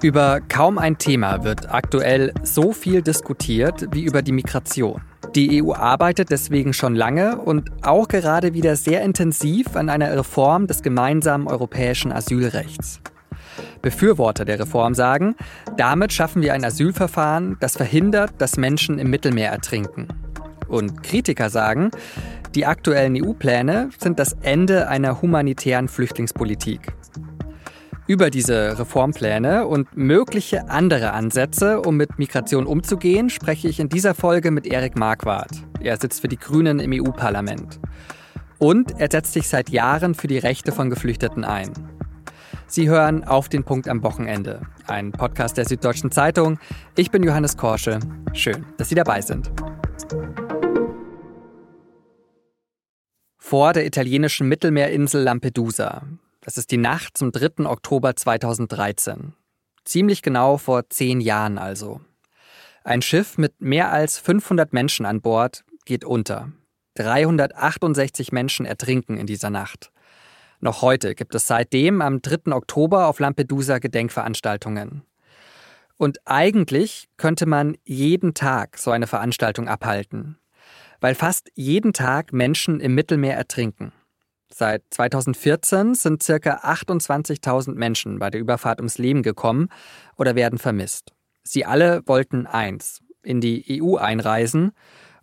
Über kaum ein Thema wird aktuell so viel diskutiert wie über die Migration. Die EU arbeitet deswegen schon lange und auch gerade wieder sehr intensiv an einer Reform des gemeinsamen europäischen Asylrechts. Befürworter der Reform sagen, damit schaffen wir ein Asylverfahren, das verhindert, dass Menschen im Mittelmeer ertrinken. Und Kritiker sagen, die aktuellen EU-Pläne sind das Ende einer humanitären Flüchtlingspolitik. Über diese Reformpläne und mögliche andere Ansätze, um mit Migration umzugehen, spreche ich in dieser Folge mit Erik Marquardt. Er sitzt für die Grünen im EU-Parlament. Und er setzt sich seit Jahren für die Rechte von Geflüchteten ein. Sie hören auf den Punkt am Wochenende, ein Podcast der Süddeutschen Zeitung. Ich bin Johannes Korsche. Schön, dass Sie dabei sind. Vor der italienischen Mittelmeerinsel Lampedusa das ist die Nacht zum 3. Oktober 2013. Ziemlich genau vor zehn Jahren also. Ein Schiff mit mehr als 500 Menschen an Bord geht unter. 368 Menschen ertrinken in dieser Nacht. Noch heute gibt es seitdem am 3. Oktober auf Lampedusa Gedenkveranstaltungen. Und eigentlich könnte man jeden Tag so eine Veranstaltung abhalten, weil fast jeden Tag Menschen im Mittelmeer ertrinken. Seit 2014 sind circa 28.000 Menschen bei der Überfahrt ums Leben gekommen oder werden vermisst. Sie alle wollten eins, in die EU einreisen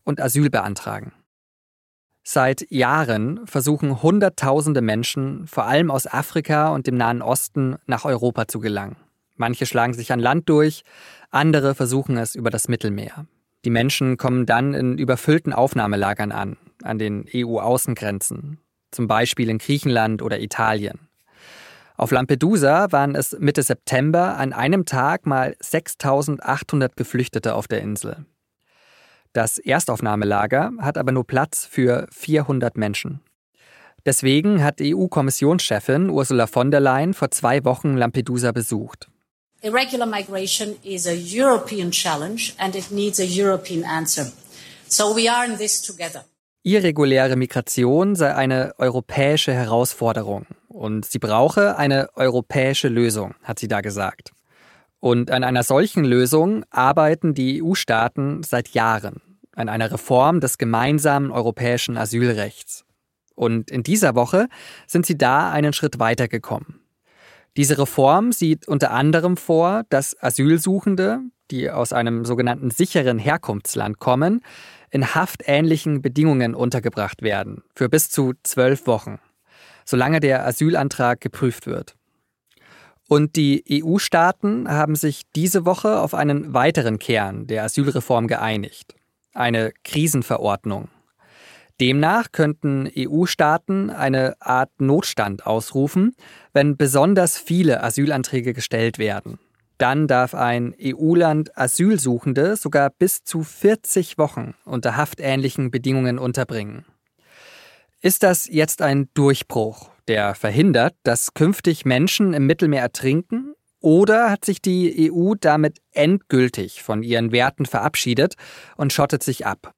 und Asyl beantragen. Seit Jahren versuchen Hunderttausende Menschen, vor allem aus Afrika und dem Nahen Osten, nach Europa zu gelangen. Manche schlagen sich an Land durch, andere versuchen es über das Mittelmeer. Die Menschen kommen dann in überfüllten Aufnahmelagern an, an den EU-Außengrenzen zum Beispiel in Griechenland oder Italien. Auf Lampedusa waren es Mitte September an einem Tag mal 6800 Geflüchtete auf der Insel. Das Erstaufnahmelager hat aber nur Platz für 400 Menschen. Deswegen hat EU-Kommissionschefin Ursula von der Leyen vor zwei Wochen Lampedusa besucht. Irregular migration is a European challenge and it needs a European answer. So we are in this together. Irreguläre Migration sei eine europäische Herausforderung und sie brauche eine europäische Lösung, hat sie da gesagt. Und an einer solchen Lösung arbeiten die EU-Staaten seit Jahren, an einer Reform des gemeinsamen europäischen Asylrechts. Und in dieser Woche sind sie da einen Schritt weitergekommen. Diese Reform sieht unter anderem vor, dass Asylsuchende, die aus einem sogenannten sicheren Herkunftsland kommen, in haftähnlichen Bedingungen untergebracht werden, für bis zu zwölf Wochen, solange der Asylantrag geprüft wird. Und die EU-Staaten haben sich diese Woche auf einen weiteren Kern der Asylreform geeinigt, eine Krisenverordnung. Demnach könnten EU-Staaten eine Art Notstand ausrufen, wenn besonders viele Asylanträge gestellt werden. Dann darf ein EU-Land Asylsuchende sogar bis zu 40 Wochen unter haftähnlichen Bedingungen unterbringen. Ist das jetzt ein Durchbruch, der verhindert, dass künftig Menschen im Mittelmeer ertrinken? Oder hat sich die EU damit endgültig von ihren Werten verabschiedet und schottet sich ab?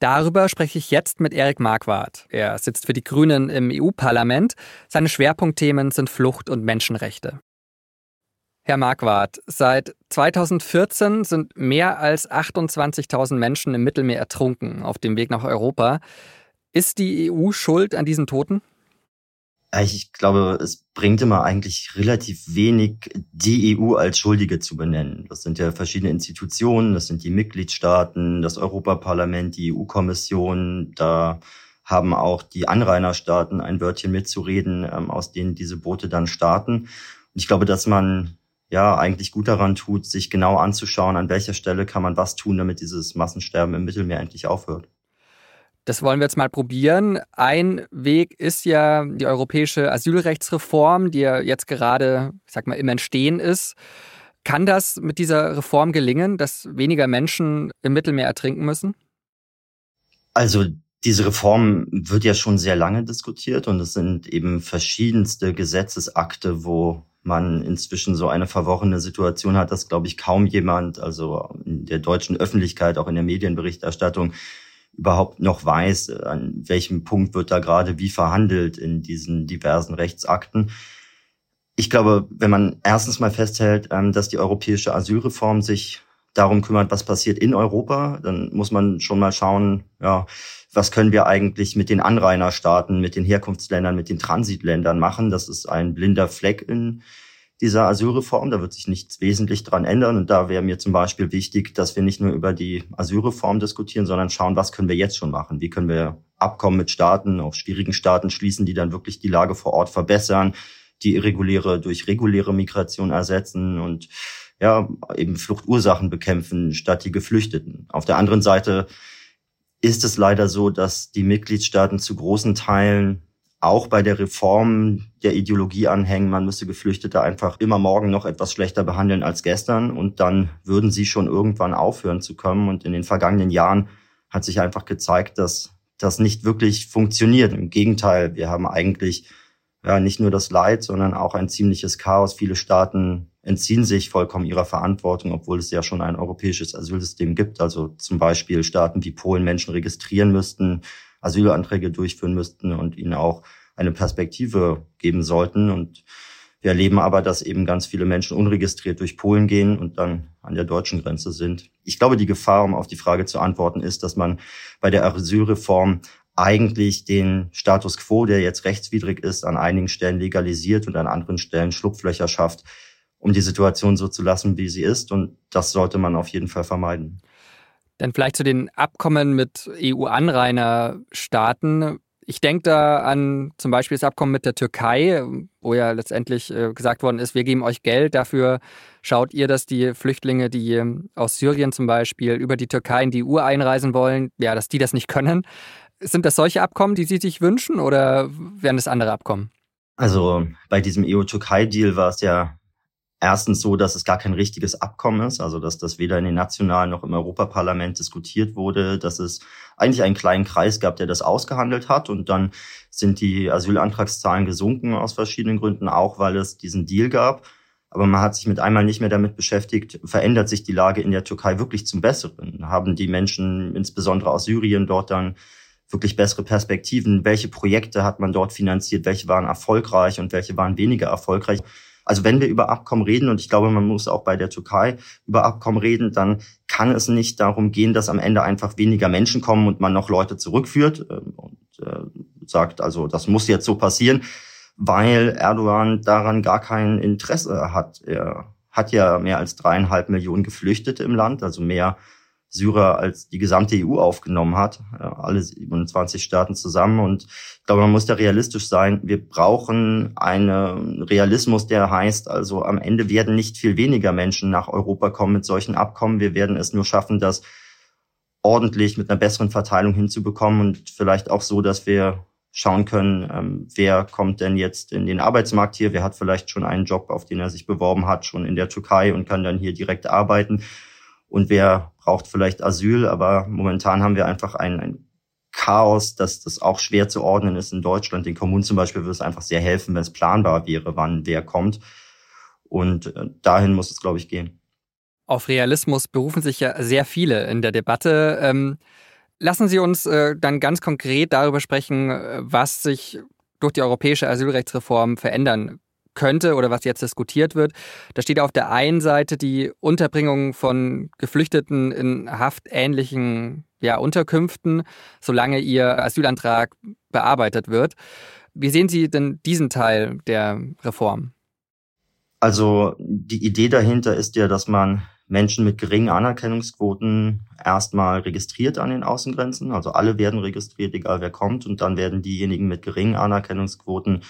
Darüber spreche ich jetzt mit Erik Marquardt. Er sitzt für die Grünen im EU-Parlament. Seine Schwerpunktthemen sind Flucht und Menschenrechte. Herr Marquardt, seit 2014 sind mehr als 28.000 Menschen im Mittelmeer ertrunken auf dem Weg nach Europa. Ist die EU schuld an diesen Toten? Ich glaube, es bringt immer eigentlich relativ wenig, die EU als Schuldige zu benennen. Das sind ja verschiedene Institutionen, das sind die Mitgliedstaaten, das Europaparlament, die EU-Kommission. Da haben auch die Anrainerstaaten ein Wörtchen mitzureden, ähm, aus denen diese Boote dann starten. Und ich glaube, dass man ja eigentlich gut daran tut, sich genau anzuschauen, an welcher Stelle kann man was tun, damit dieses Massensterben im Mittelmeer endlich aufhört. Das wollen wir jetzt mal probieren. Ein Weg ist ja die europäische Asylrechtsreform, die ja jetzt gerade, ich sag mal, im Entstehen ist. Kann das mit dieser Reform gelingen, dass weniger Menschen im Mittelmeer ertrinken müssen? Also diese Reform wird ja schon sehr lange diskutiert und es sind eben verschiedenste Gesetzesakte, wo man inzwischen so eine verworrene Situation hat, dass, glaube ich, kaum jemand, also in der deutschen Öffentlichkeit, auch in der Medienberichterstattung, überhaupt noch weiß, an welchem Punkt wird da gerade wie verhandelt in diesen diversen Rechtsakten. Ich glaube, wenn man erstens mal festhält, ähm, dass die europäische Asylreform sich darum kümmert, was passiert in Europa, dann muss man schon mal schauen, ja, was können wir eigentlich mit den Anrainerstaaten, mit den Herkunftsländern, mit den Transitländern machen. Das ist ein blinder Fleck in dieser Asylreform. Da wird sich nichts wesentlich dran ändern. Und da wäre mir zum Beispiel wichtig, dass wir nicht nur über die Asylreform diskutieren, sondern schauen, was können wir jetzt schon machen? Wie können wir Abkommen mit Staaten, auch schwierigen Staaten schließen, die dann wirklich die Lage vor Ort verbessern, die irreguläre durch reguläre Migration ersetzen und ja, eben Fluchtursachen bekämpfen statt die Geflüchteten. Auf der anderen Seite ist es leider so, dass die Mitgliedstaaten zu großen Teilen auch bei der Reform der Ideologie anhängen, man müsse Geflüchtete einfach immer morgen noch etwas schlechter behandeln als gestern und dann würden sie schon irgendwann aufhören zu kommen. Und in den vergangenen Jahren hat sich einfach gezeigt, dass das nicht wirklich funktioniert. Im Gegenteil, wir haben eigentlich ja, nicht nur das Leid, sondern auch ein ziemliches Chaos. Viele Staaten entziehen sich vollkommen ihrer Verantwortung, obwohl es ja schon ein europäisches Asylsystem gibt. Also zum Beispiel Staaten wie Polen Menschen registrieren müssten, Asylanträge durchführen müssten und ihnen auch eine Perspektive geben sollten. Und wir erleben aber, dass eben ganz viele Menschen unregistriert durch Polen gehen und dann an der deutschen Grenze sind. Ich glaube, die Gefahr, um auf die Frage zu antworten, ist, dass man bei der Asylreform eigentlich den Status quo, der jetzt rechtswidrig ist, an einigen Stellen legalisiert und an anderen Stellen Schlupflöcher schafft, um die Situation so zu lassen, wie sie ist. Und das sollte man auf jeden Fall vermeiden. Dann vielleicht zu den Abkommen mit EU-Anrainerstaaten. Ich denke da an zum Beispiel das Abkommen mit der Türkei, wo ja letztendlich äh, gesagt worden ist, wir geben euch Geld, dafür schaut ihr, dass die Flüchtlinge, die aus Syrien zum Beispiel über die Türkei in die EU einreisen wollen, ja, dass die das nicht können. Sind das solche Abkommen, die Sie sich wünschen oder wären es andere Abkommen? Also bei diesem EU-Türkei-Deal war es ja erstens so, dass es gar kein richtiges Abkommen ist, also dass das weder in den nationalen noch im Europaparlament diskutiert wurde, dass es eigentlich einen kleinen Kreis gab, der das ausgehandelt hat und dann sind die Asylantragszahlen gesunken aus verschiedenen Gründen, auch weil es diesen Deal gab. Aber man hat sich mit einmal nicht mehr damit beschäftigt, verändert sich die Lage in der Türkei wirklich zum Besseren? Haben die Menschen, insbesondere aus Syrien, dort dann wirklich bessere Perspektiven? Welche Projekte hat man dort finanziert? Welche waren erfolgreich und welche waren weniger erfolgreich? Also wenn wir über Abkommen reden, und ich glaube, man muss auch bei der Türkei über Abkommen reden, dann kann es nicht darum gehen, dass am Ende einfach weniger Menschen kommen und man noch Leute zurückführt ähm, und äh, sagt, also das muss jetzt so passieren, weil Erdogan daran gar kein Interesse hat. Er hat ja mehr als dreieinhalb Millionen Geflüchtete im Land, also mehr Syrer als die gesamte EU aufgenommen hat, alle 27 Staaten zusammen. Und ich glaube, man muss da realistisch sein. Wir brauchen einen Realismus, der heißt, also am Ende werden nicht viel weniger Menschen nach Europa kommen mit solchen Abkommen. Wir werden es nur schaffen, das ordentlich mit einer besseren Verteilung hinzubekommen und vielleicht auch so, dass wir schauen können, ähm, wer kommt denn jetzt in den Arbeitsmarkt hier, wer hat vielleicht schon einen Job, auf den er sich beworben hat, schon in der Türkei und kann dann hier direkt arbeiten und wer braucht vielleicht Asyl. Aber momentan haben wir einfach ein, ein Chaos, dass das auch schwer zu ordnen ist in Deutschland. Den Kommunen zum Beispiel würde es einfach sehr helfen, wenn es planbar wäre, wann wer kommt. Und äh, dahin muss es, glaube ich, gehen. Auf Realismus berufen sich ja sehr viele in der Debatte. Ähm, lassen Sie uns äh, dann ganz konkret darüber sprechen, äh, was sich durch die europäische Asylrechtsreform verändern könnte oder was jetzt diskutiert wird. Da steht auf der einen Seite die Unterbringung von Geflüchteten in haftähnlichen ja, Unterkünften, solange ihr Asylantrag bearbeitet wird. Wie sehen Sie denn diesen Teil der Reform? Also die Idee dahinter ist ja, dass man Menschen mit geringen Anerkennungsquoten erstmal registriert an den Außengrenzen. Also alle werden registriert, egal wer kommt. Und dann werden diejenigen mit geringen Anerkennungsquoten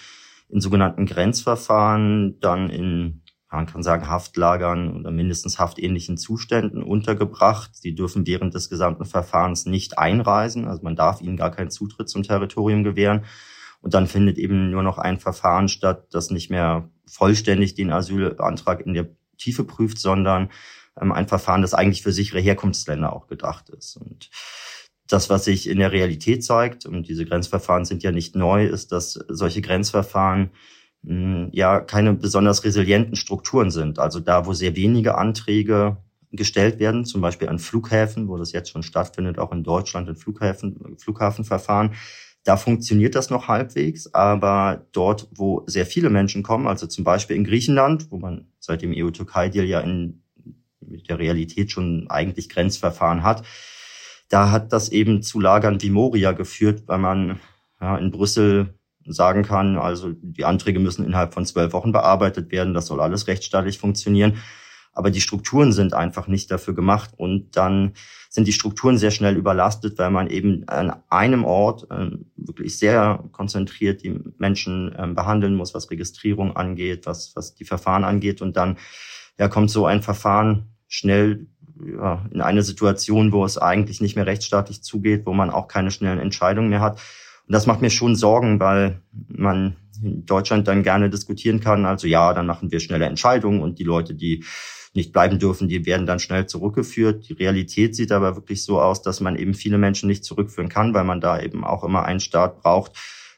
in sogenannten Grenzverfahren dann in, man kann sagen, Haftlagern oder mindestens haftähnlichen Zuständen untergebracht. Sie dürfen während des gesamten Verfahrens nicht einreisen, also man darf ihnen gar keinen Zutritt zum Territorium gewähren. Und dann findet eben nur noch ein Verfahren statt, das nicht mehr vollständig den Asylantrag in der Tiefe prüft, sondern ähm, ein Verfahren, das eigentlich für sichere Herkunftsländer auch gedacht ist. Und das, was sich in der Realität zeigt, und diese Grenzverfahren sind ja nicht neu, ist, dass solche Grenzverfahren mh, hm, ja keine besonders resilienten Strukturen sind. Also da, wo sehr wenige Anträge gestellt werden, zum Beispiel an Flughäfen, wo das jetzt schon stattfindet, auch in Deutschland in Flughäfen, Flughafenverfahren. Da funktioniert das noch halbwegs, aber dort, wo sehr viele Menschen kommen, also zum Beispiel in Griechenland, wo man seit dem EU-Türkei-Deal ja in der Realität schon eigentlich Grenzverfahren hat, da hat das eben zu Lagern wie Moria geführt, weil man ja, in Brüssel sagen kann, also die Anträge müssen innerhalb von zwölf Wochen bearbeitet werden, das soll alles rechtsstaatlich funktionieren. Aber die Strukturen sind einfach nicht dafür gemacht und dann sind die Strukturen sehr schnell überlastet, weil man eben an einem Ort äh, wirklich sehr konzentriert die Menschen äh, behandeln muss, was Registrierung angeht, was, was die Verfahren angeht. Und dann ja, kommt so ein Verfahren schnell ja, in eine Situation, wo es eigentlich nicht mehr rechtsstaatlich zugeht, wo man auch keine schnellen Entscheidungen mehr hat. Und das macht mir schon Sorgen, weil man in Deutschland dann gerne diskutieren kann. Also ja, dann machen wir schnelle Entscheidungen und die Leute, die nicht bleiben dürfen, die werden dann schnell zurückgeführt. Die Realität sieht aber wirklich so aus, dass man eben viele Menschen nicht zurückführen kann, weil man da eben auch immer einen Staat braucht,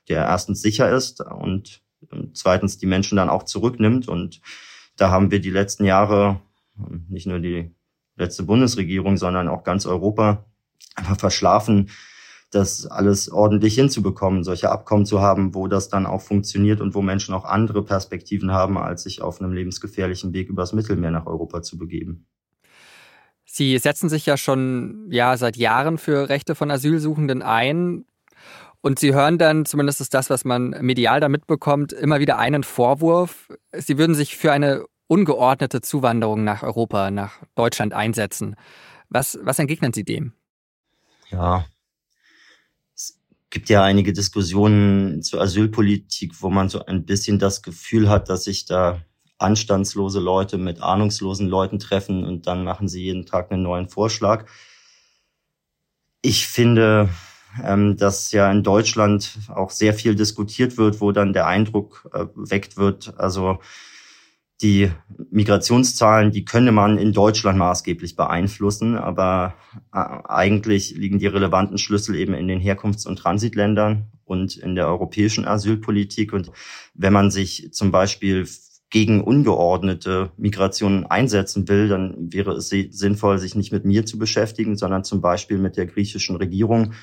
der erstens sicher ist und zweitens die Menschen dann auch zurücknimmt. Und da haben wir die letzten Jahre, nicht nur die letzte Bundesregierung, sondern auch ganz Europa einfach verschlafen, das alles ordentlich hinzubekommen, solche Abkommen zu haben, wo das dann auch funktioniert und wo Menschen auch andere Perspektiven haben, als sich auf einem lebensgefährlichen Weg übers Mittelmeer nach Europa zu begeben. Sie setzen sich ja schon ja seit Jahren für Rechte von Asylsuchenden ein. Und Sie hören dann, zumindest ist das, was man medial da mitbekommt, immer wieder einen Vorwurf. Sie würden sich für eine ungeordnete Zuwanderung nach Europa, nach Deutschland einsetzen. Was, was entgegnen Sie dem? Ja, gibt ja einige Diskussionen zur Asylpolitik, wo man so ein bisschen das Gefühl hat, dass sich da anstandslose Leute mit ahnungslosen Leuten treffen und dann machen sie jeden Tag einen neuen Vorschlag. Ich finde, ähm, dass ja in Deutschland auch sehr viel diskutiert wird, wo dann der Eindruck äh, weckt wird, also die Migrationszahlen, die könne man in Deutschland maßgeblich beeinflussen, aber äh, eigentlich liegen die relevanten Schlüssel eben in den Herkunfts- und Transitländern und in der europäischen Asylpolitik. Und wenn man sich zum Beispiel gegen ungeordnete Migration einsetzen will, dann wäre es sinnvoll, sich nicht mit mir zu beschäftigen, sondern zum Beispiel mit der griechischen Regierung.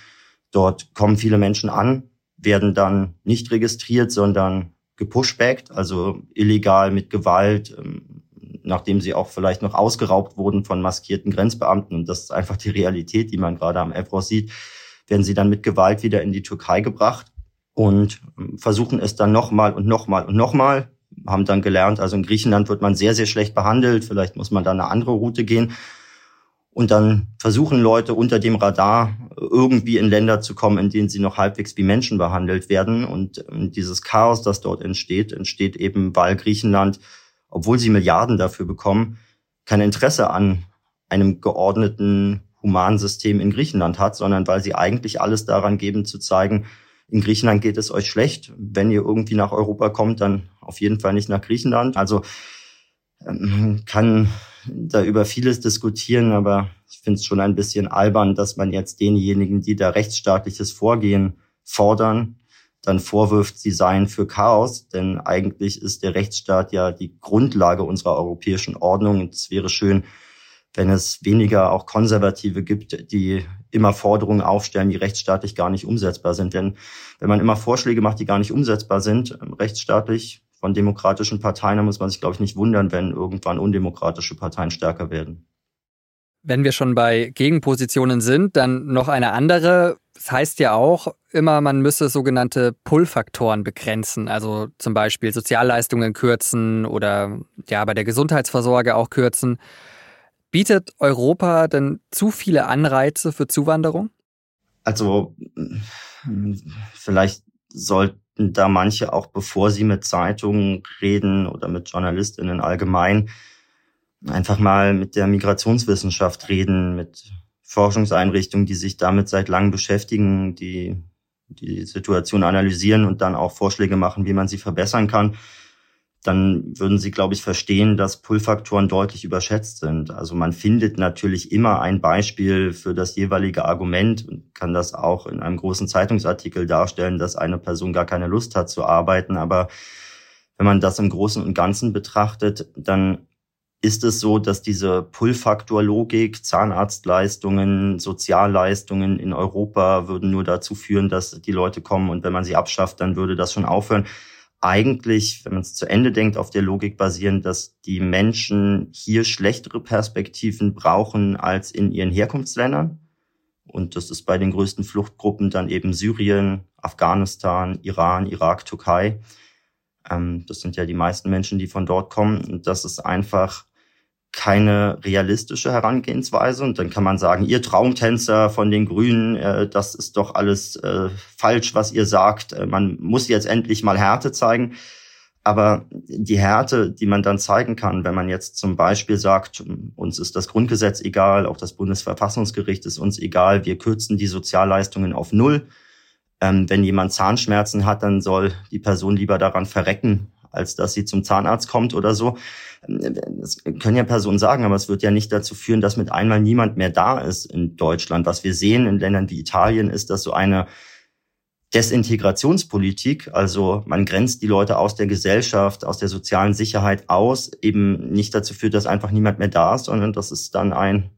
Dort kommen viele Menschen an, werden dann nicht registriert, sondern gepushbackt, also illegal mit Gewalt, ähm, nachdem sie auch vielleicht noch ausgeraubt wurden von maskierten Grenzbeamten. Und das ist einfach die Realität, die man gerade am Evros sieht. Werden sie dann mit Gewalt wieder in die Türkei gebracht und ähm, versuchen es dann nochmal und nochmal und nochmal. Haben dann gelernt, also in Griechenland wird man sehr, sehr schlecht behandelt. Vielleicht muss man da eine andere Route gehen. Und dann versuchen Leute unter dem Radar irgendwie in Länder zu kommen, in denen sie noch halbwegs wie Menschen behandelt werden. Und ähm, dieses Chaos, das dort entsteht, entsteht eben, weil Griechenland, obwohl sie Milliarden dafür bekommen, kein Interesse an einem geordneten Humansystem in Griechenland hat, sondern weil sie eigentlich alles daran geben zu zeigen, in Griechenland geht es euch schlecht. Wenn ihr irgendwie nach Europa kommt, dann auf jeden Fall nicht nach Griechenland. Also ähm, kann da über vieles diskutieren, aber ich finde es schon ein bisschen albern, dass man jetzt denjenigen, die da rechtsstaatliches Vorgehen fordern, dann vorwirft, sie seien für Chaos, denn eigentlich ist der Rechtsstaat ja die Grundlage unserer europäischen Ordnung. Und es wäre schön, wenn es weniger auch Konservative gibt, die immer Forderungen aufstellen, die rechtsstaatlich gar nicht umsetzbar sind. Denn wenn man immer Vorschläge macht, die gar nicht umsetzbar sind, rechtsstaatlich, von demokratischen Parteien, da muss man sich, glaube ich, nicht wundern, wenn irgendwann undemokratische Parteien stärker werden. Wenn wir schon bei Gegenpositionen sind, dann noch eine andere. Das heißt ja auch immer, man müsse sogenannte Pull-Faktoren begrenzen, also zum Beispiel Sozialleistungen kürzen oder ja bei der Gesundheitsversorge auch kürzen. Bietet Europa denn zu viele Anreize für Zuwanderung? Also vielleicht sollten da manche auch, bevor sie mit Zeitungen reden oder mit JournalistInnen allgemein, einfach mal mit der Migrationswissenschaft reden, mit Forschungseinrichtungen, die sich damit seit langem beschäftigen, die die Situation analysieren und dann auch Vorschläge machen, wie man sie verbessern kann dann würden Sie, glaube ich, verstehen, dass Pull-Faktoren deutlich überschätzt sind. Also man findet natürlich immer ein Beispiel für das jeweilige Argument und kann das auch in einem großen Zeitungsartikel darstellen, dass eine Person gar keine Lust hat zu arbeiten. Aber wenn man das im Großen und Ganzen betrachtet, dann ist es so, dass diese Pull-Faktor-Logik, Zahnarztleistungen, Sozialleistungen in Europa würden nur dazu führen, dass die Leute kommen und wenn man sie abschafft, dann würde das schon aufhören. Eigentlich, wenn man es zu Ende denkt, auf der Logik basieren, dass die Menschen hier schlechtere Perspektiven brauchen als in ihren Herkunftsländern. Und das ist bei den größten Fluchtgruppen dann eben Syrien, Afghanistan, Iran, Irak, Türkei. Ähm, das sind ja die meisten Menschen, die von dort kommen. Und das ist einfach keine realistische Herangehensweise. Und dann kann man sagen, ihr Traumtänzer von den Grünen, äh, das ist doch alles äh, falsch, was ihr sagt. Äh, man muss jetzt endlich mal Härte zeigen. Aber die Härte, die man dann zeigen kann, wenn man jetzt zum Beispiel sagt, uns ist das Grundgesetz egal, auch das Bundesverfassungsgericht ist uns egal, wir kürzen die Sozialleistungen auf Null. Ähm, wenn jemand Zahnschmerzen hat, dann soll die Person lieber daran verrecken, als dass sie zum Zahnarzt kommt oder so. Das können ja Personen sagen, aber es wird ja nicht dazu führen, dass mit einmal niemand mehr da ist in Deutschland. Was wir sehen in Ländern wie Italien ist, dass so eine Desintegrationspolitik, also man grenzt die Leute aus der Gesellschaft, aus der sozialen Sicherheit aus, eben nicht dazu führt, dass einfach niemand mehr da ist, sondern das ist dann ein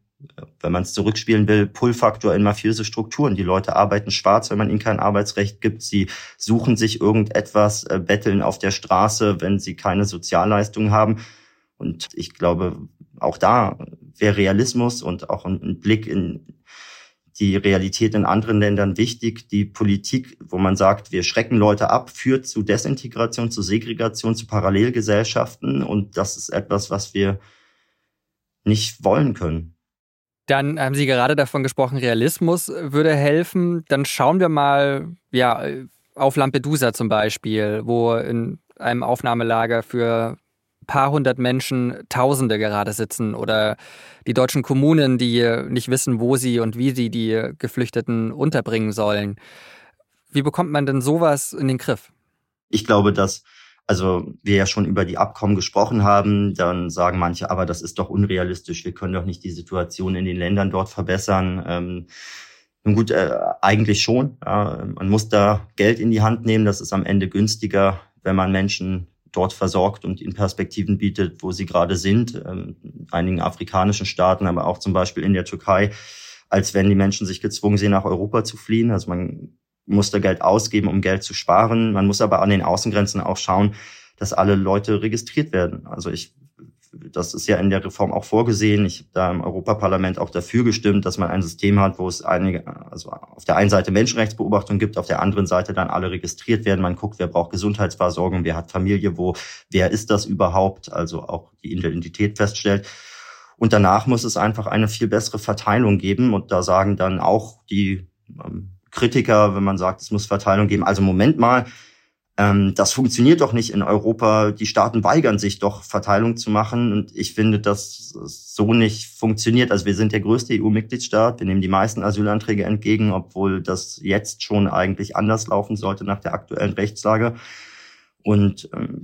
wenn man es zurückspielen will, Pull-Faktor in mafiöse Strukturen. Die Leute arbeiten schwarz, wenn man ihnen kein Arbeitsrecht gibt. Sie suchen sich irgendetwas, äh, betteln auf der Straße, wenn sie keine Sozialleistungen haben. Und ich glaube, auch da wäre Realismus und auch ein Blick in die Realität in anderen Ländern wichtig. Die Politik, wo man sagt, wir schrecken Leute ab, führt zu Desintegration, zu Segregation, zu Parallelgesellschaften. Und das ist etwas, was wir nicht wollen können. Dann haben Sie gerade davon gesprochen, Realismus würde helfen. Dann schauen wir mal ja, auf Lampedusa zum Beispiel, wo in einem Aufnahmelager für ein paar hundert Menschen Tausende gerade sitzen oder die deutschen Kommunen, die nicht wissen, wo sie und wie sie die Geflüchteten unterbringen sollen. Wie bekommt man denn sowas in den Griff? Ich glaube, dass also wir ja schon über die Abkommen gesprochen haben, dann sagen manche, aber das ist doch unrealistisch, wir können doch nicht die Situation in den Ländern dort verbessern. Ähm, nun gut, äh, eigentlich schon. Ja, man muss da Geld in die Hand nehmen, das ist am Ende günstiger, wenn man Menschen dort versorgt und ihnen Perspektiven bietet, wo sie gerade sind, ähm, in einigen afrikanischen Staaten, aber auch zum Beispiel in der Türkei, als wenn die Menschen sich gezwungen sehen, nach Europa zu fliehen. Also man musste Geld ausgeben, um Geld zu sparen. Man muss aber an den Außengrenzen auch schauen, dass alle Leute registriert werden. Also ich, das ist ja in der Reform auch vorgesehen. Ich habe da im Europaparlament auch dafür gestimmt, dass man ein System hat, wo es einige, also auf der einen Seite Menschenrechtsbeobachtung gibt, auf der anderen Seite dann alle registriert werden. Man guckt, wer braucht Gesundheitsversorgung, wer hat Familie, wo, wer ist das überhaupt? Also auch die Identität feststellt. Und danach muss es einfach eine viel bessere Verteilung geben. Und da sagen dann auch die ähm, Kritiker, wenn man sagt, es muss Verteilung geben. Also Moment mal, ähm, das funktioniert doch nicht in Europa. Die Staaten weigern sich doch, Verteilung zu machen. Und ich finde, dass so nicht funktioniert. Also wir sind der größte EU-Mitgliedstaat. Wir nehmen die meisten Asylanträge entgegen, obwohl das jetzt schon eigentlich anders laufen sollte nach der aktuellen Rechtslage. Und ähm,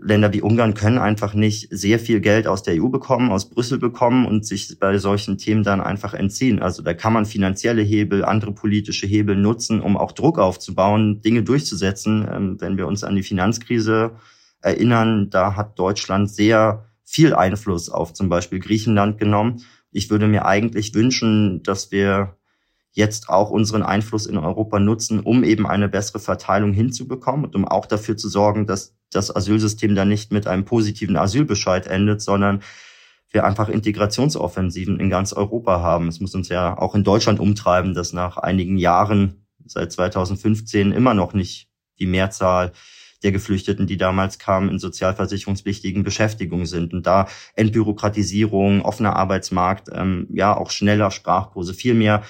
Länder wie Ungarn können einfach nicht sehr viel Geld aus der EU bekommen, aus Brüssel bekommen und sich bei solchen Themen dann einfach entziehen. Also da kann man finanzielle Hebel, andere politische Hebel nutzen, um auch Druck aufzubauen, Dinge durchzusetzen. Ähm, wenn wir uns an die Finanzkrise erinnern, da hat Deutschland sehr viel Einfluss auf zum Beispiel Griechenland genommen. Ich würde mir eigentlich wünschen, dass wir jetzt auch unseren Einfluss in Europa nutzen, um eben eine bessere Verteilung hinzubekommen und um auch dafür zu sorgen, dass das Asylsystem dann nicht mit einem positiven Asylbescheid endet, sondern wir einfach Integrationsoffensiven in ganz Europa haben. Es muss uns ja auch in Deutschland umtreiben, dass nach einigen Jahren, seit 2015, immer noch nicht die Mehrzahl der Geflüchteten, die damals kamen, in sozialversicherungspflichtigen Beschäftigungen sind. Und da Entbürokratisierung, offener Arbeitsmarkt, ähm, ja auch schneller Sprachkurse, viel mehr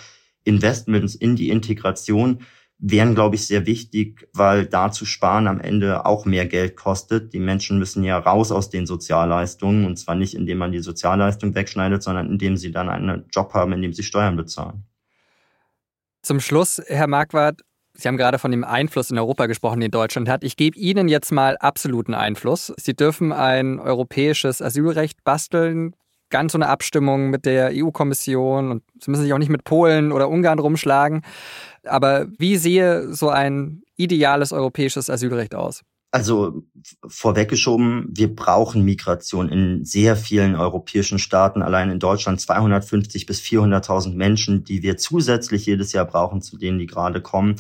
Investments in die Integration wären, glaube ich, sehr wichtig, weil da zu sparen am Ende auch mehr Geld kostet. Die Menschen müssen ja raus aus den Sozialleistungen und zwar nicht, indem man die Sozialleistung wegschneidet, sondern indem sie dann einen Job haben, in dem sie Steuern bezahlen. Zum Schluss, Herr Marquardt, Sie haben gerade von dem Einfluss in Europa gesprochen, den Deutschland hat. Ich gebe Ihnen jetzt mal absoluten Einfluss. Sie dürfen ein europäisches Asylrecht basteln, ganz so eine Abstimmung mit der EU-Kommission und sie müssen sich auch nicht mit Polen oder Ungarn rumschlagen. Aber wie sehe so ein ideales europäisches Asylrecht aus? Also vorweggeschoben, wir brauchen Migration in sehr vielen europäischen Staaten. Allein in Deutschland 250 bis 400.000 Menschen, die wir zusätzlich jedes Jahr brauchen, zu denen die gerade kommen,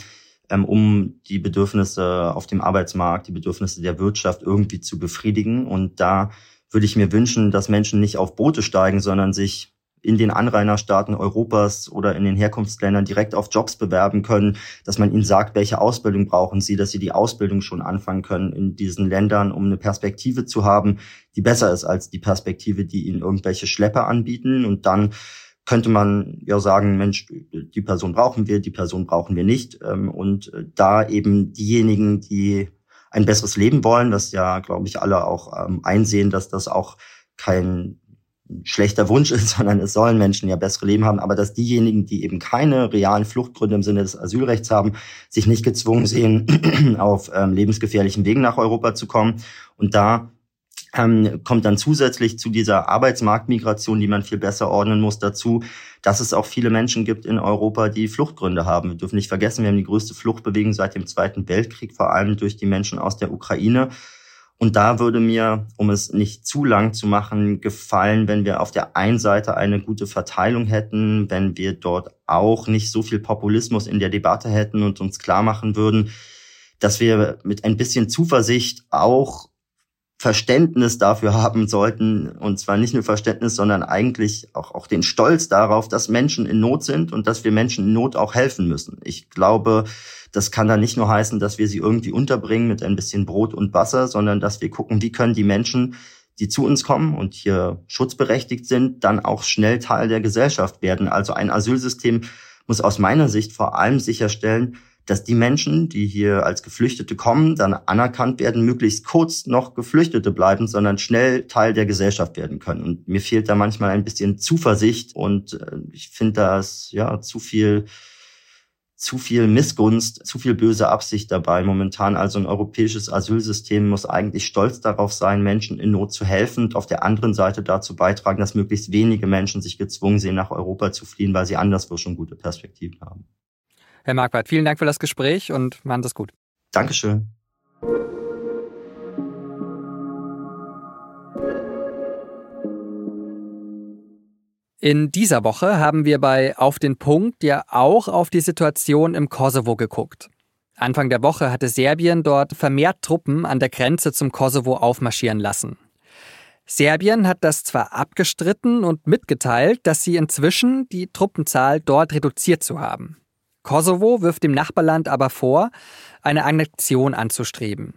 ähm, um die Bedürfnisse auf dem Arbeitsmarkt, die Bedürfnisse der Wirtschaft irgendwie zu befriedigen. Und da würde ich mir wünschen, dass Menschen nicht auf Boote steigen, sondern sich in den Anrainerstaaten Europas oder in den Herkunftsländern direkt auf Jobs bewerben können, dass man ihnen sagt, welche Ausbildung brauchen sie, dass sie die Ausbildung schon anfangen können in diesen Ländern, um eine Perspektive zu haben, die besser ist als die Perspektive, die ihnen irgendwelche Schlepper anbieten. Und dann könnte man ja sagen, Mensch, die Person brauchen wir, die Person brauchen wir nicht. Ähm, und da eben diejenigen, die ein besseres Leben wollen, was ja, glaube ich, alle auch ähm, einsehen, dass das auch kein schlechter Wunsch ist, sondern es sollen Menschen ja bessere Leben haben, aber dass diejenigen, die eben keine realen Fluchtgründe im Sinne des Asylrechts haben, sich nicht gezwungen sehen, auf ähm, lebensgefährlichen Wegen nach Europa zu kommen. Und da ähm, kommt dann zusätzlich zu dieser Arbeitsmarktmigration, die man viel besser ordnen muss, dazu, dass es auch viele Menschen gibt in Europa, die Fluchtgründe haben. Wir dürfen nicht vergessen, wir haben die größte Fluchtbewegung seit dem Zweiten Weltkrieg, vor allem durch die Menschen aus der Ukraine. Und da würde mir, um es nicht zu lang zu machen, gefallen, wenn wir auf der einen Seite eine gute Verteilung hätten, wenn wir dort auch nicht so viel Populismus in der Debatte hätten und uns klar machen würden, dass wir mit ein bisschen Zuversicht auch Verständnis dafür haben sollten, und zwar nicht nur Verständnis, sondern eigentlich auch, auch den Stolz darauf, dass Menschen in Not sind und dass wir Menschen in Not auch helfen müssen. Ich glaube, das kann dann nicht nur heißen, dass wir sie irgendwie unterbringen mit ein bisschen Brot und Wasser, sondern dass wir gucken, wie können die Menschen, die zu uns kommen und hier schutzberechtigt sind, dann auch schnell Teil der Gesellschaft werden. Also ein Asylsystem muss aus meiner Sicht vor allem sicherstellen, dass die Menschen, die hier als Geflüchtete kommen, dann anerkannt werden, möglichst kurz noch Geflüchtete bleiben, sondern schnell Teil der Gesellschaft werden können. Und mir fehlt da manchmal ein bisschen Zuversicht und äh, ich finde das ja zu viel zu viel Missgunst, zu viel böse Absicht dabei momentan. Also ein europäisches Asylsystem muss eigentlich stolz darauf sein, Menschen in Not zu helfen und auf der anderen Seite dazu beitragen, dass möglichst wenige Menschen sich gezwungen sehen, nach Europa zu fliehen, weil sie anderswo schon gute Perspektiven haben. Herr Marquardt, vielen Dank für das Gespräch und machen Sie es gut. Dankeschön. In dieser Woche haben wir bei Auf den Punkt ja auch auf die Situation im Kosovo geguckt. Anfang der Woche hatte Serbien dort vermehrt Truppen an der Grenze zum Kosovo aufmarschieren lassen. Serbien hat das zwar abgestritten und mitgeteilt, dass sie inzwischen die Truppenzahl dort reduziert zu haben. Kosovo wirft dem Nachbarland aber vor, eine Annexion anzustreben.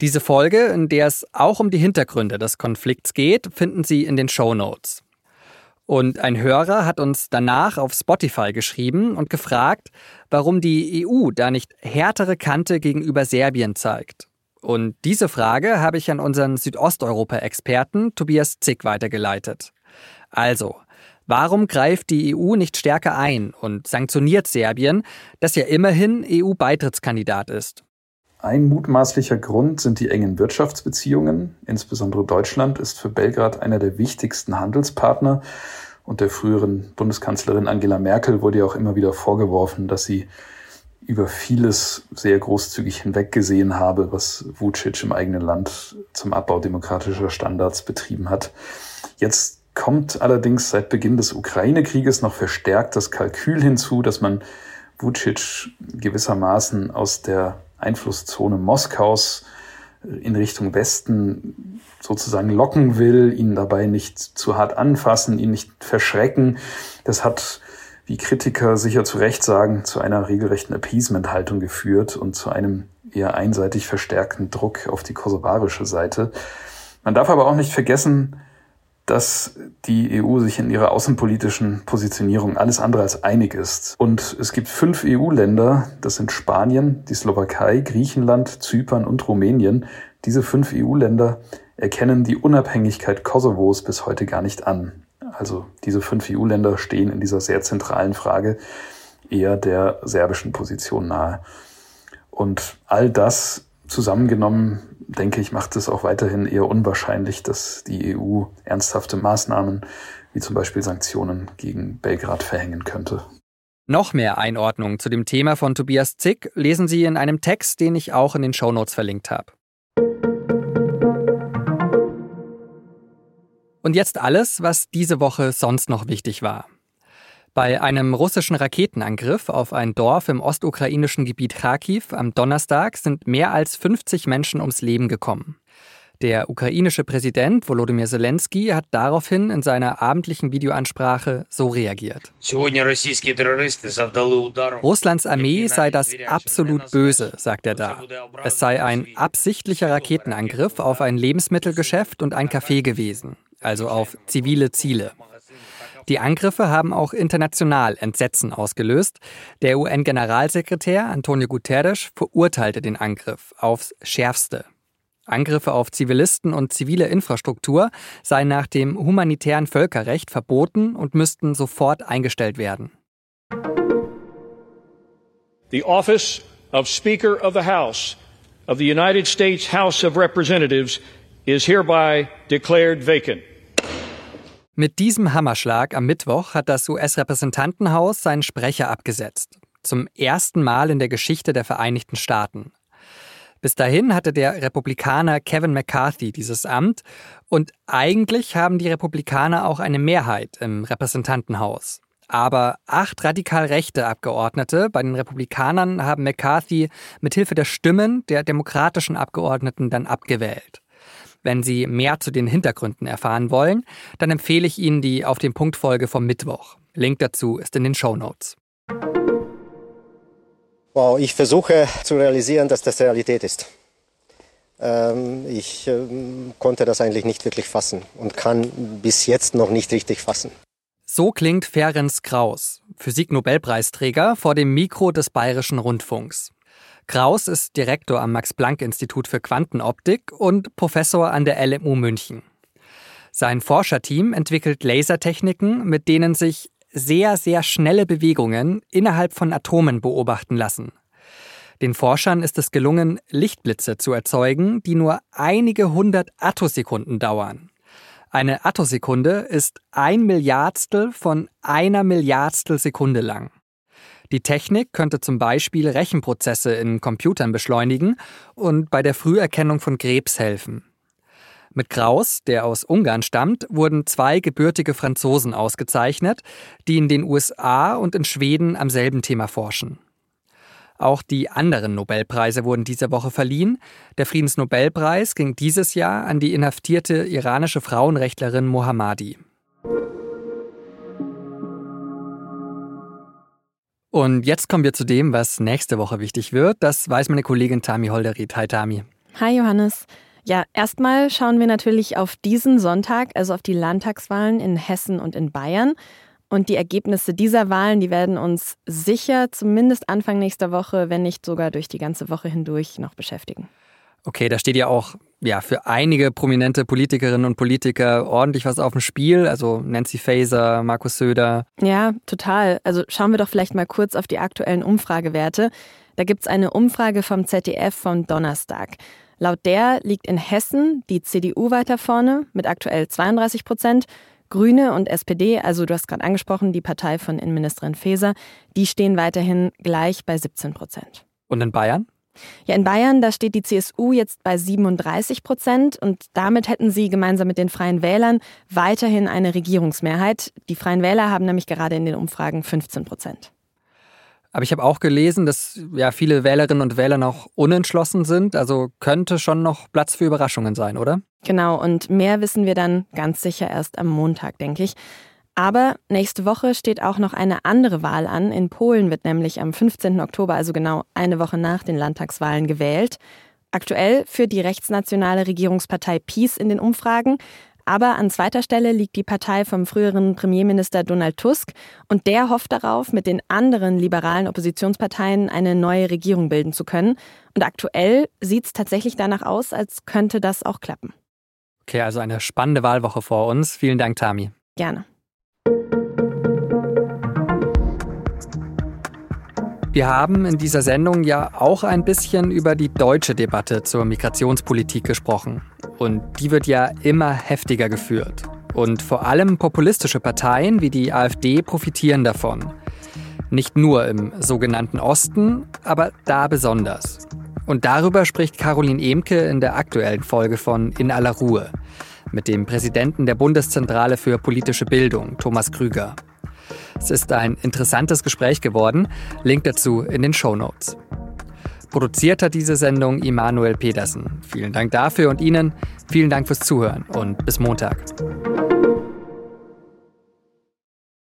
Diese Folge, in der es auch um die Hintergründe des Konflikts geht, finden Sie in den Show Notes. Und ein Hörer hat uns danach auf Spotify geschrieben und gefragt, warum die EU da nicht härtere Kante gegenüber Serbien zeigt. Und diese Frage habe ich an unseren Südosteuropa-Experten Tobias Zick weitergeleitet. Also, Warum greift die EU nicht stärker ein und sanktioniert Serbien, das ja immerhin EU-Beitrittskandidat ist? Ein mutmaßlicher Grund sind die engen Wirtschaftsbeziehungen. Insbesondere Deutschland ist für Belgrad einer der wichtigsten Handelspartner. Und der früheren Bundeskanzlerin Angela Merkel wurde ja auch immer wieder vorgeworfen, dass sie über vieles sehr großzügig hinweggesehen habe, was Vucic im eigenen Land zum Abbau demokratischer Standards betrieben hat. Jetzt kommt allerdings seit Beginn des Ukraine-Krieges noch verstärkt das Kalkül hinzu, dass man Vucic gewissermaßen aus der Einflusszone Moskaus in Richtung Westen sozusagen locken will, ihn dabei nicht zu hart anfassen, ihn nicht verschrecken. Das hat, wie Kritiker sicher zu Recht sagen, zu einer regelrechten Appeasement-Haltung geführt und zu einem eher einseitig verstärkten Druck auf die kosovarische Seite. Man darf aber auch nicht vergessen, dass die EU sich in ihrer außenpolitischen Positionierung alles andere als einig ist. Und es gibt fünf EU-Länder, das sind Spanien, die Slowakei, Griechenland, Zypern und Rumänien. Diese fünf EU-Länder erkennen die Unabhängigkeit Kosovos bis heute gar nicht an. Also diese fünf EU-Länder stehen in dieser sehr zentralen Frage eher der serbischen Position nahe. Und all das zusammengenommen denke ich, macht es auch weiterhin eher unwahrscheinlich, dass die EU ernsthafte Maßnahmen wie zum Beispiel Sanktionen gegen Belgrad verhängen könnte. Noch mehr Einordnungen zu dem Thema von Tobias Zick lesen Sie in einem Text, den ich auch in den Shownotes verlinkt habe. Und jetzt alles, was diese Woche sonst noch wichtig war. Bei einem russischen Raketenangriff auf ein Dorf im ostukrainischen Gebiet Kharkiv am Donnerstag sind mehr als 50 Menschen ums Leben gekommen. Der ukrainische Präsident Volodymyr Zelensky hat daraufhin in seiner abendlichen Videoansprache so reagiert. Russlands Armee sei das absolut Böse, sagt er da. Es sei ein absichtlicher Raketenangriff auf ein Lebensmittelgeschäft und ein Café gewesen, also auf zivile Ziele. Die Angriffe haben auch international Entsetzen ausgelöst. Der UN-Generalsekretär Antonio Guterres verurteilte den Angriff aufs schärfste. Angriffe auf Zivilisten und zivile Infrastruktur seien nach dem humanitären Völkerrecht verboten und müssten sofort eingestellt werden. The office of Speaker of the House of the United States House of Representatives is hereby declared vacant. Mit diesem Hammerschlag am Mittwoch hat das US-Repräsentantenhaus seinen Sprecher abgesetzt. Zum ersten Mal in der Geschichte der Vereinigten Staaten. Bis dahin hatte der Republikaner Kevin McCarthy dieses Amt und eigentlich haben die Republikaner auch eine Mehrheit im Repräsentantenhaus. Aber acht radikal rechte Abgeordnete bei den Republikanern haben McCarthy mithilfe der Stimmen der demokratischen Abgeordneten dann abgewählt. Wenn Sie mehr zu den Hintergründen erfahren wollen, dann empfehle ich Ihnen die Auf dem Punkt Folge vom Mittwoch. Link dazu ist in den Show Notes. Wow, ich versuche zu realisieren, dass das Realität ist. Ähm, ich ähm, konnte das eigentlich nicht wirklich fassen und kann bis jetzt noch nicht richtig fassen. So klingt Ferenc Kraus, Physik-Nobelpreisträger, vor dem Mikro des Bayerischen Rundfunks. Kraus ist Direktor am Max-Planck-Institut für Quantenoptik und Professor an der LMU München. Sein Forscherteam entwickelt Lasertechniken, mit denen sich sehr, sehr schnelle Bewegungen innerhalb von Atomen beobachten lassen. Den Forschern ist es gelungen, Lichtblitze zu erzeugen, die nur einige hundert Attosekunden dauern. Eine Attosekunde ist ein Milliardstel von einer Milliardstel Sekunde lang. Die Technik könnte zum Beispiel Rechenprozesse in Computern beschleunigen und bei der Früherkennung von Krebs helfen. Mit Kraus, der aus Ungarn stammt, wurden zwei gebürtige Franzosen ausgezeichnet, die in den USA und in Schweden am selben Thema forschen. Auch die anderen Nobelpreise wurden diese Woche verliehen. Der Friedensnobelpreis ging dieses Jahr an die inhaftierte iranische Frauenrechtlerin Mohammadi. Und jetzt kommen wir zu dem, was nächste Woche wichtig wird. Das weiß meine Kollegin Tami Holderried. Hi Tami. Hi Johannes. Ja, erstmal schauen wir natürlich auf diesen Sonntag, also auf die Landtagswahlen in Hessen und in Bayern. Und die Ergebnisse dieser Wahlen, die werden uns sicher zumindest Anfang nächster Woche, wenn nicht sogar durch die ganze Woche hindurch noch beschäftigen. Okay, da steht ja auch ja, für einige prominente Politikerinnen und Politiker ordentlich was auf dem Spiel. Also Nancy Faeser, Markus Söder. Ja, total. Also schauen wir doch vielleicht mal kurz auf die aktuellen Umfragewerte. Da gibt es eine Umfrage vom ZDF vom Donnerstag. Laut der liegt in Hessen die CDU weiter vorne mit aktuell 32 Prozent. Grüne und SPD, also du hast gerade angesprochen, die Partei von Innenministerin Faeser, die stehen weiterhin gleich bei 17 Prozent. Und in Bayern? Ja, in Bayern, da steht die CSU jetzt bei 37 Prozent und damit hätten sie gemeinsam mit den Freien Wählern weiterhin eine Regierungsmehrheit. Die Freien Wähler haben nämlich gerade in den Umfragen 15 Prozent. Aber ich habe auch gelesen, dass ja viele Wählerinnen und Wähler noch unentschlossen sind. Also könnte schon noch Platz für Überraschungen sein, oder? Genau, und mehr wissen wir dann ganz sicher erst am Montag, denke ich. Aber nächste Woche steht auch noch eine andere Wahl an. In Polen wird nämlich am 15. Oktober, also genau eine Woche nach den Landtagswahlen, gewählt. Aktuell führt die rechtsnationale Regierungspartei PiS in den Umfragen. Aber an zweiter Stelle liegt die Partei vom früheren Premierminister Donald Tusk und der hofft darauf, mit den anderen liberalen Oppositionsparteien eine neue Regierung bilden zu können. Und aktuell sieht es tatsächlich danach aus, als könnte das auch klappen. Okay, also eine spannende Wahlwoche vor uns. Vielen Dank, Tami. Gerne. Wir haben in dieser Sendung ja auch ein bisschen über die deutsche Debatte zur Migrationspolitik gesprochen. Und die wird ja immer heftiger geführt. Und vor allem populistische Parteien wie die AfD profitieren davon. Nicht nur im sogenannten Osten, aber da besonders. Und darüber spricht Caroline Emke in der aktuellen Folge von In aller Ruhe mit dem Präsidenten der Bundeszentrale für politische Bildung, Thomas Krüger. Es ist ein interessantes Gespräch geworden. Link dazu in den Show Notes. Produziert hat diese Sendung Immanuel Pedersen. Vielen Dank dafür und Ihnen vielen Dank fürs Zuhören und bis Montag.